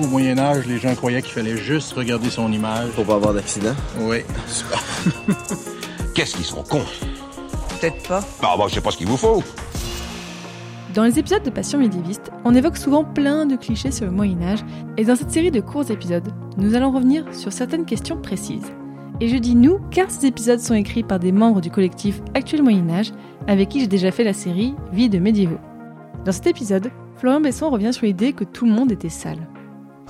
Au Moyen Âge, les gens croyaient qu'il fallait juste regarder son image. Pour pas avoir d'accident. Oui. Qu'est-ce qu'ils sont cons? Peut-être pas. Bah, bah, je sais pas ce qu'il vous faut. Dans les épisodes de Passion médiéviste, on évoque souvent plein de clichés sur le Moyen Âge, et dans cette série de courts épisodes, nous allons revenir sur certaines questions précises. Et je dis nous car ces épisodes sont écrits par des membres du collectif Actuel Moyen Âge, avec qui j'ai déjà fait la série Vie de médiévaux. Dans cet épisode, Florian Besson revient sur l'idée que tout le monde était sale.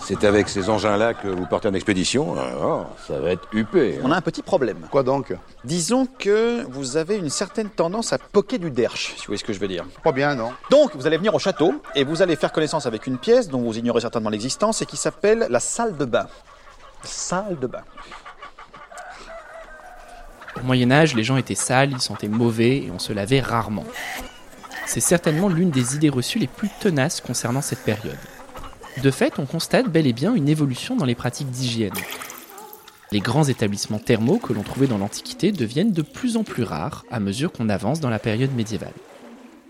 C'est avec ces engins-là que vous partez en expédition Alors, ça va être huppé. On a un petit problème. Quoi donc? Disons que vous avez une certaine tendance à poquer du derche, si vous voyez ce que je veux dire. Pas bien, non Donc, vous allez venir au château et vous allez faire connaissance avec une pièce dont vous ignorez certainement l'existence et qui s'appelle la salle de bain. Salle de bain. Au Moyen Âge, les gens étaient sales, ils sentaient mauvais et on se lavait rarement. C'est certainement l'une des idées reçues les plus tenaces concernant cette période. De fait, on constate bel et bien une évolution dans les pratiques d'hygiène. Les grands établissements thermaux que l'on trouvait dans l'Antiquité deviennent de plus en plus rares à mesure qu'on avance dans la période médiévale.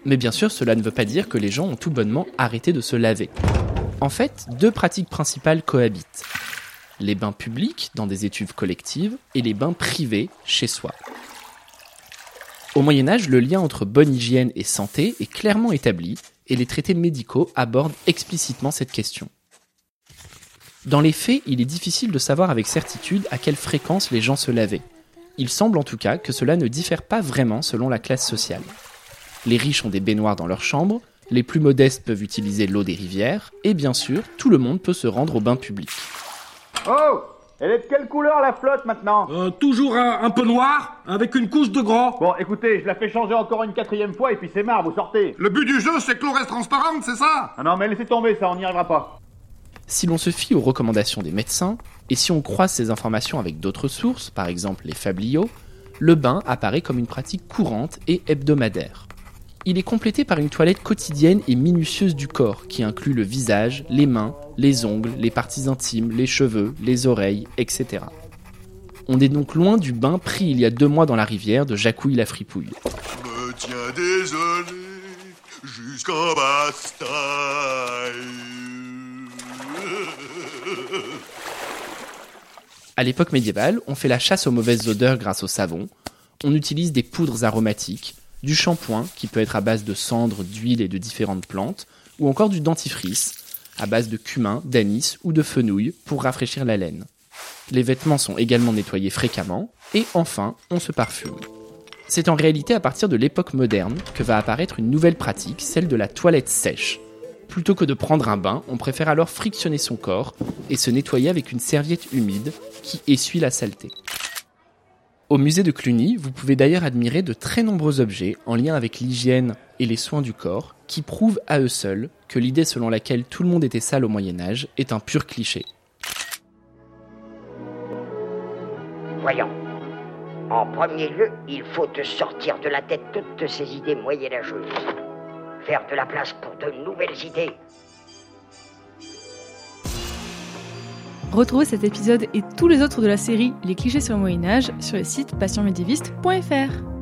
Mais bien sûr, cela ne veut pas dire que les gens ont tout bonnement arrêté de se laver. En fait, deux pratiques principales cohabitent. Les bains publics dans des étuves collectives et les bains privés chez soi. Au Moyen Âge, le lien entre bonne hygiène et santé est clairement établi et les traités médicaux abordent explicitement cette question. Dans les faits, il est difficile de savoir avec certitude à quelle fréquence les gens se lavaient. Il semble en tout cas que cela ne diffère pas vraiment selon la classe sociale. Les riches ont des baignoires dans leur chambre, les plus modestes peuvent utiliser l'eau des rivières, et bien sûr, tout le monde peut se rendre au bain public. Oh Elle est de quelle couleur la flotte maintenant Euh, toujours un, un peu noir, avec une couche de gras. Bon, écoutez, je la fais changer encore une quatrième fois et puis c'est marre, vous sortez. Le but du jeu, c'est que l'eau reste transparente, c'est ça? Ah non, mais laissez tomber ça, on n'y arrivera pas. Si l'on se fie aux recommandations des médecins, et si on croise ces informations avec d'autres sources, par exemple les fabliaux, le bain apparaît comme une pratique courante et hebdomadaire. Il est complété par une toilette quotidienne et minutieuse du corps qui inclut le visage, les mains, les ongles, les parties intimes, les cheveux, les oreilles, etc. On est donc loin du bain pris il y a deux mois dans la rivière de Jacouille la fripouille. Me tiens désolé jusqu'en Bastagne. À l'époque médiévale, on fait la chasse aux mauvaises odeurs grâce au savon, on utilise des poudres aromatiques, du shampoing qui peut être à base de cendres, d'huile et de différentes plantes, ou encore du dentifrice à base de cumin, d'anis ou de fenouil pour rafraîchir la laine. Les vêtements sont également nettoyés fréquemment, et enfin, on se parfume. C'est en réalité à partir de l'époque moderne que va apparaître une nouvelle pratique, celle de la toilette sèche. Plutôt que de prendre un bain, on préfère alors frictionner son corps et se nettoyer avec une serviette humide qui essuie la saleté. Au musée de Cluny, vous pouvez d'ailleurs admirer de très nombreux objets en lien avec l'hygiène et les soins du corps qui prouvent à eux seuls que l'idée selon laquelle tout le monde était sale au Moyen Âge est un pur cliché. Voyons. En premier lieu, il faut te sortir de la tête toutes ces idées moyenâgeuses. Faire de la place pour de nouvelles idées. Retrouvez cet épisode et tous les autres de la série Les clichés sur le Moyen Âge sur le site passionmédiéviste.fr.